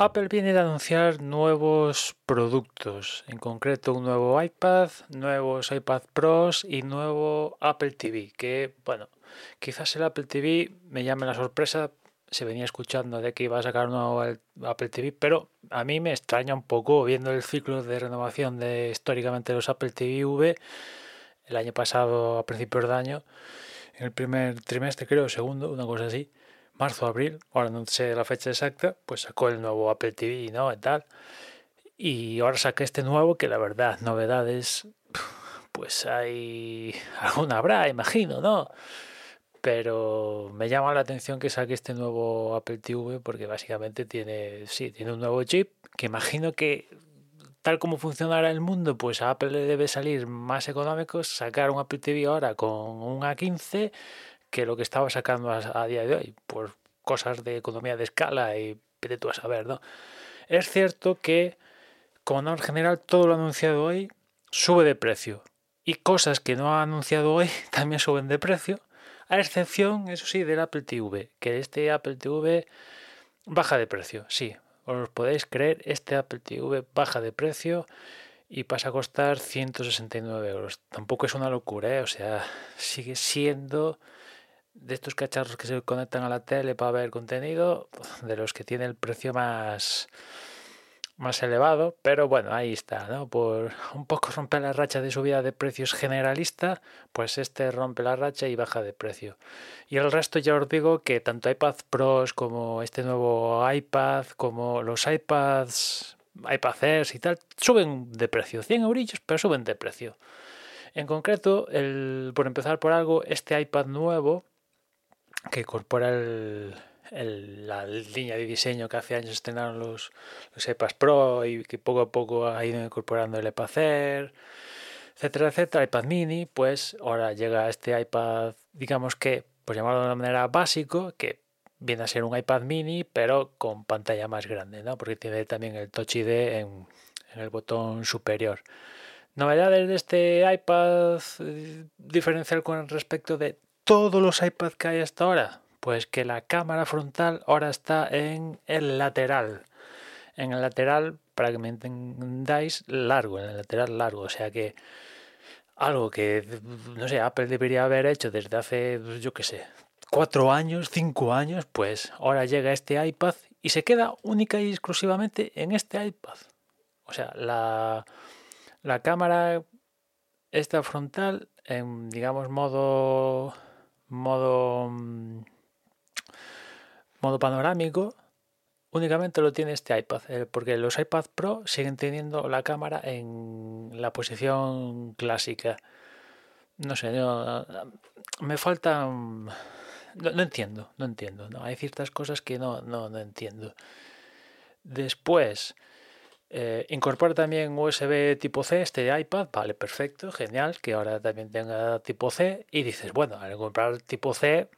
Apple viene de anunciar nuevos productos, en concreto un nuevo iPad, nuevos iPad Pros y nuevo Apple TV, que bueno, quizás el Apple TV me llame la sorpresa, se venía escuchando de que iba a sacar un nuevo Apple TV, pero a mí me extraña un poco viendo el ciclo de renovación de históricamente los Apple TV V el año pasado a principios de año, en el primer trimestre creo, segundo, una cosa así marzo, abril, ahora no sé la fecha exacta, pues sacó el nuevo Apple TV, ¿no? Y tal. Y ahora saqué este nuevo que la verdad, novedades, pues hay alguna habrá, imagino, ¿no? Pero me llama la atención que saque este nuevo Apple TV porque básicamente tiene, sí, tiene un nuevo chip que imagino que tal como funcionará el mundo, pues a Apple le debe salir más económico sacar un Apple TV ahora con un A15 que lo que estaba sacando a, día de hoy, por cosas de economía de escala y de tú a saber, ¿no? Es cierto que, como norma general, todo lo anunciado hoy sube de precio. Y cosas que no ha anunciado hoy también suben de precio, a excepción, eso sí, del Apple TV, que este Apple TV baja de precio, sí. Os podéis creer, este Apple TV baja de precio y pasa a costar 169 euros. Tampoco es una locura, ¿eh? o sea, sigue siendo de estos cacharros que se conectan a la tele para ver contenido, de los que tiene el precio más, más elevado, pero bueno, ahí está, ¿no? Por un poco romper la racha de subida de precios generalista, pues este rompe la racha y baja de precio. Y el resto ya os digo que tanto iPad Pros como este nuevo iPad, como los iPads, iPad Airs y tal, suben de precio, 100 eurillos, pero suben de precio. En concreto, el, por empezar por algo, este iPad nuevo, que incorpora la línea de diseño que hace años estrenaron los, los iPads Pro y que poco a poco ha ido incorporando el iPad Air, etcétera, etcétera, iPad mini, pues ahora llega este iPad, digamos que, por llamarlo de una manera básico, que viene a ser un iPad mini, pero con pantalla más grande, ¿no? Porque tiene también el Touch ID en, en el botón superior. Novedades de este iPad eh, diferencial con respecto de todos los iPads que hay hasta ahora? Pues que la cámara frontal ahora está en el lateral. En el lateral, para que me entendáis, largo, en el lateral largo. O sea que algo que, no sé, Apple debería haber hecho desde hace, yo qué sé, cuatro años, cinco años, pues ahora llega este iPad y se queda única y exclusivamente en este iPad. O sea, la, la cámara, esta frontal, en, digamos, modo modo mm, modo panorámico únicamente lo tiene este iPad eh, porque los iPad Pro siguen teniendo la cámara en la posición clásica. No sé me falta no, entiendo no entiendo no hay ciertas cosas que no no, no entiendo. Después eh, incorpora también USB tipo C este iPad, vale, perfecto, genial, que ahora también tenga tipo C. Y dices, bueno, al comprar tipo C,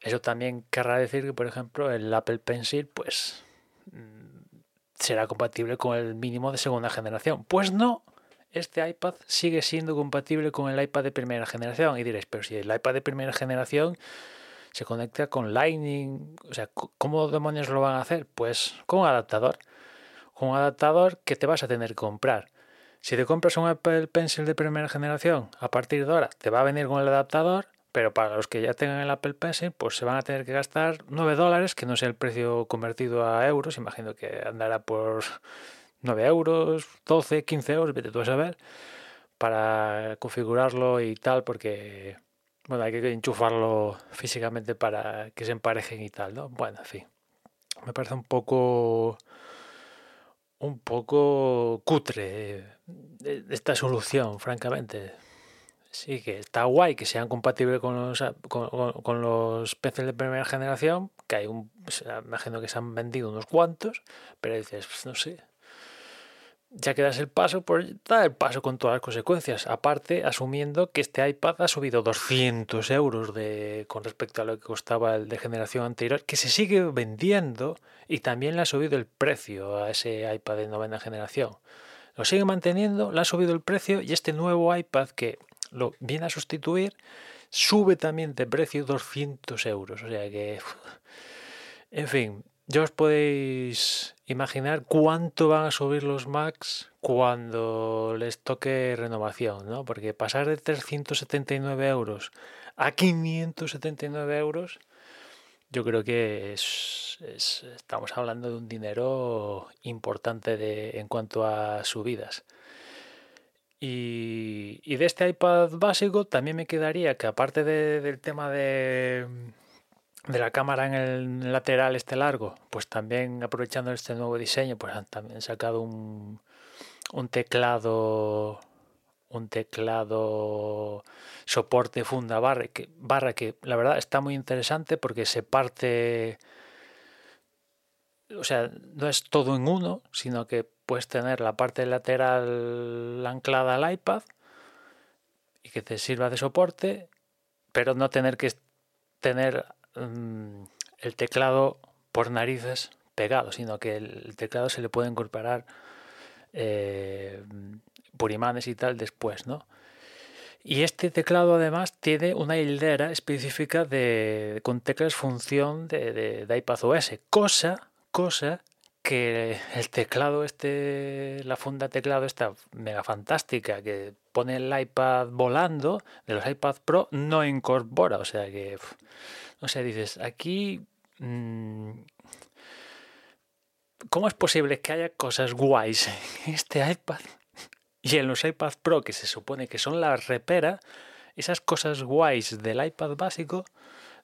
eso también querrá decir que, por ejemplo, el Apple Pencil, pues mm, será compatible con el mínimo de segunda generación. Pues no, este iPad sigue siendo compatible con el iPad de primera generación. Y diréis, pero si el iPad de primera generación se conecta con Lightning, o sea, ¿cómo demonios lo van a hacer? Pues con adaptador. Un adaptador que te vas a tener que comprar. Si te compras un Apple Pencil de primera generación, a partir de ahora te va a venir con el adaptador, pero para los que ya tengan el Apple Pencil, pues se van a tener que gastar 9 dólares, que no sé el precio convertido a euros, imagino que andará por 9 euros, 12, 15 euros, vete tú a saber, para configurarlo y tal, porque bueno, hay que enchufarlo físicamente para que se emparejen y tal, ¿no? Bueno, en fin. Me parece un poco un poco cutre eh, esta solución, francamente. Sí, que está guay que sean compatibles con los, con, los PCs de primera generación, que hay un, imagino que se han vendido unos cuantos, pero dices, pues no sé, ya que das el paso, pues da el paso con todas las consecuencias. Aparte, asumiendo que este iPad ha subido 200 euros de, con respecto a lo que costaba el de generación anterior, que se sigue vendiendo y también le ha subido el precio a ese iPad de novena generación. Lo sigue manteniendo, le ha subido el precio y este nuevo iPad que lo viene a sustituir sube también de precio 200 euros. O sea que, en fin, ya os podéis imaginar cuánto van a subir los Macs cuando les toque renovación, ¿no? Porque pasar de 379 euros a 579 euros, yo creo que es, estamos hablando de un dinero importante de, en cuanto a subidas. Y, y, de este iPad básico también me quedaría que aparte del tema de de la cámara en el lateral este largo, pues también aprovechando este nuevo diseño, pues han también sacado un, un teclado un teclado soporte funda barra que, barra que la verdad está muy interesante porque se parte o sea no es todo en uno sino que puedes tener la parte lateral anclada al iPad y que te sirva de soporte pero no tener que tener Mm, el teclado por narices pegado, sino que el teclado se le puede incorporar eh, por imanes y tal después, ¿no? Y este teclado además tiene una hilera específica de, con teclas función de, de, de iPadOS, cosa, cosa que el teclado este, la funda teclado esta mega fantástica que pone el iPad volando de los iPad Pro no incorpora, o sea que o sea, dices, aquí... Mm, ¿Cómo es posible que haya cosas guays en este iPad y en los iPad Pro, que se supone que son la repera, esas cosas guays del iPad básico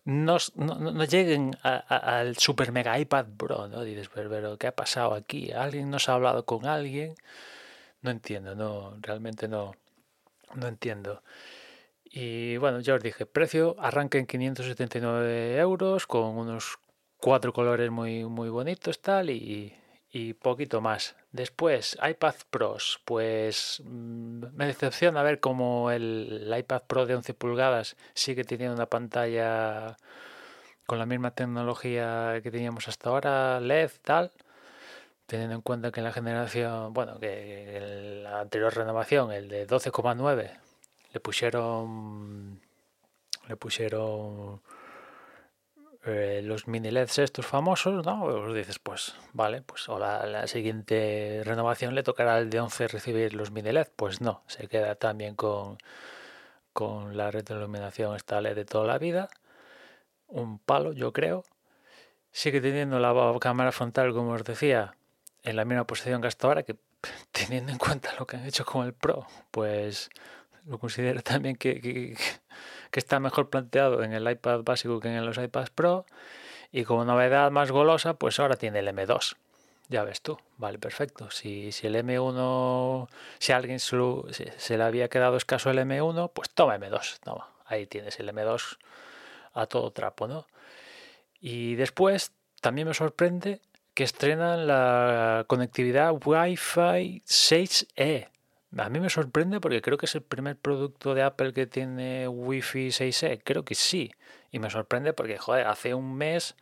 no, no, lleguen al super mega iPad Pro, ¿no? Dices, pero, ¿qué ha pasado aquí? ¿Alguien nos ha hablado con alguien? No entiendo, no, realmente no, no entiendo. Y bueno, ya os dije, precio arranca en 579 euros con unos cuatro colores muy, muy bonitos tal y, y poquito más. Después, iPad Pros, pues mm, me decepciona ver cómo el, iPad Pro de 11 pulgadas sigue teniendo una pantalla con la misma tecnología que teníamos hasta ahora, LED tal, teniendo en cuenta que en la generación, bueno, que en la anterior renovación, el de 12,9 le pusieron le pusieron eh, los mini LEDs estos famosos, ¿no? Os dices, pues vale, pues o la, siguiente renovación le tocará al de 11 recibir los mini LED. Pues no, se queda también con, con la retroiluminación esta LED de toda la vida. Un palo, yo creo. Sigue teniendo la cámara frontal, como os decía, en la misma posición que hasta ahora, que teniendo en cuenta lo que han hecho con el Pro, pues lo considero también que, que, está mejor planteado en el iPad básico que en los iPads Pro. Y como novedad más golosa, pues ahora tiene el M2. Ya ves tú, vale, perfecto. Si, si el M1, si a alguien se, le había quedado escaso el M1, pues toma M2. Toma, ahí tienes el M2 a todo trapo, ¿no? Y después también me sorprende que estrenan la conectividad Wi-Fi 6E. A mí me sorprende porque creo que es el primer producto de Apple que tiene Wi-Fi 6E. Creo que sí. Y me sorprende porque, joder, hace un mes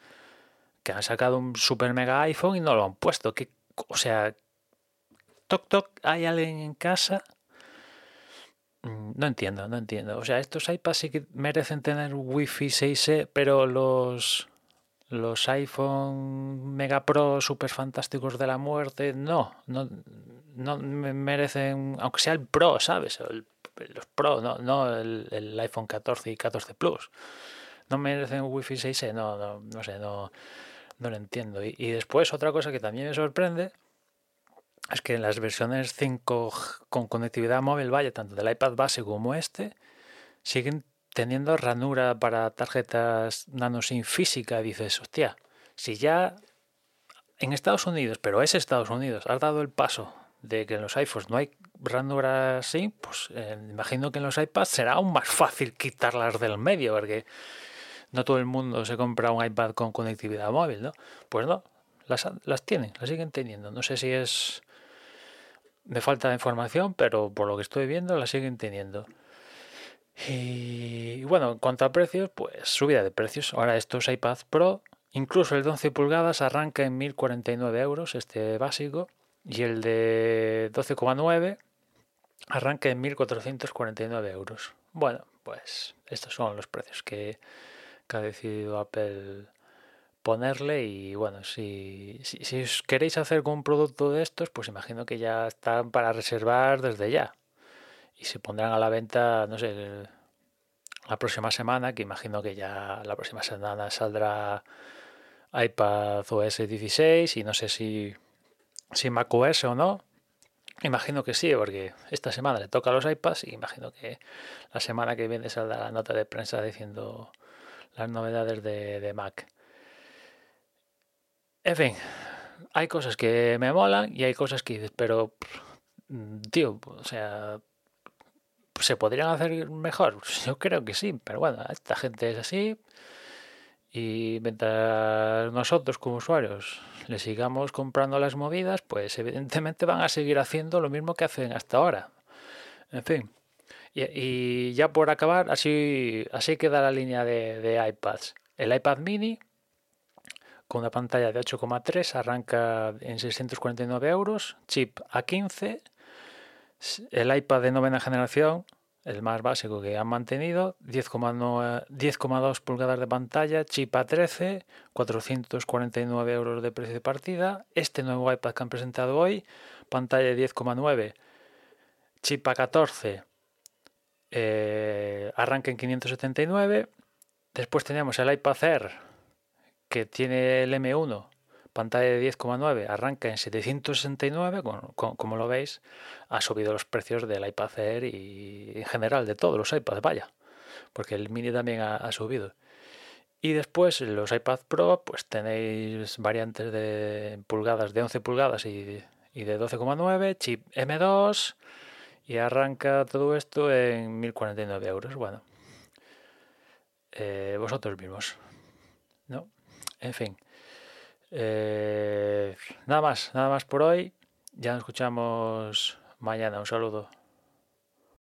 que han sacado un super mega iPhone y no lo han puesto. Que, o sea, toc toc, ¿hay alguien en casa? Mm, no entiendo, no entiendo. O sea, estos iPads sí que merecen tener Wi-Fi 6E, pero los los iPhone Mega Pro super fantásticos de la muerte, no, no, no merecen, aunque sea el Pro, ¿sabes? los Pro, no, no el, iPhone 14 y 14 Plus. No merecen Wi-Fi 6E, no, no, no sé, no, no lo entiendo. Y, y después otra cosa que también me sorprende es que en las versiones 5 con conectividad móvil, vaya, tanto del iPad base como este, siguen teniendo ranura para tarjetas nano sin física. dices, hostia, si ya en Estados Unidos, pero es Estados Unidos, has dado el paso de que en los iPhones no hay ranura así, pues eh, imagino que en los iPads será aún más fácil quitarlas del medio, porque no todo el mundo se compra un iPad con conectividad móvil, ¿no? Pues no, las, las tienen, las siguen teniendo. No sé si es me falta información, pero por lo que estoy viendo la siguen teniendo. Y bueno, en cuanto a precios, pues subida de precios. Ahora estos iPad Pro, incluso el de 11 pulgadas arranca en 1049 euros, este básico, y el de 12,9 arranca en 1449 euros. Bueno, pues estos son los precios que, ha decidido Apple ponerle y bueno, si, si, os queréis hacer con un producto de estos, pues imagino que ya están para reservar desde ya. Se pondrán a la venta, no sé, la próxima semana, que imagino que ya la próxima semana saldrá iPad OS 16 y no sé si, si macOS o no. Imagino que sí, porque esta semana le toca a los iPads y imagino que la semana que viene saldrá la nota de prensa diciendo las novedades de, de Mac. En fin, hay cosas que me molan y hay cosas que dices, pero, tío, o sea, ¿se podrían hacer mejor? Yo creo que sí, pero bueno, esta gente es así y mientras nosotros como usuarios le sigamos comprando las movidas, pues evidentemente van a seguir haciendo lo mismo que hacen hasta ahora. En fin. Y, ya por acabar, así, así queda la línea de, de iPads. El iPad mini con una pantalla de 8,3, arranca en 649 euros, chip A15, el iPad de novena generación, el más básico que han mantenido, 10,2 pulgadas de pantalla, chip A13, 449 euros de precio de partida. Este nuevo iPad que han presentado hoy, pantalla de 10,9, chip A14, eh, arranca en 579. Después tenemos el iPad Air que tiene el M1, pantalla de 10,9, arranca en 769, como, lo veis, ha subido los precios del iPad Air y en general de todos los iPads, vaya, porque el mini también ha, subido. Y después los iPad Pro, pues tenéis variantes de pulgadas de 11 pulgadas y, de 12,9, chip M2 y arranca todo esto en 1049 euros. Bueno, eh, vosotros mismos, ¿no? En fin. Eh, nada más, nada más por hoy. Ya nos escuchamos mañana. Un saludo.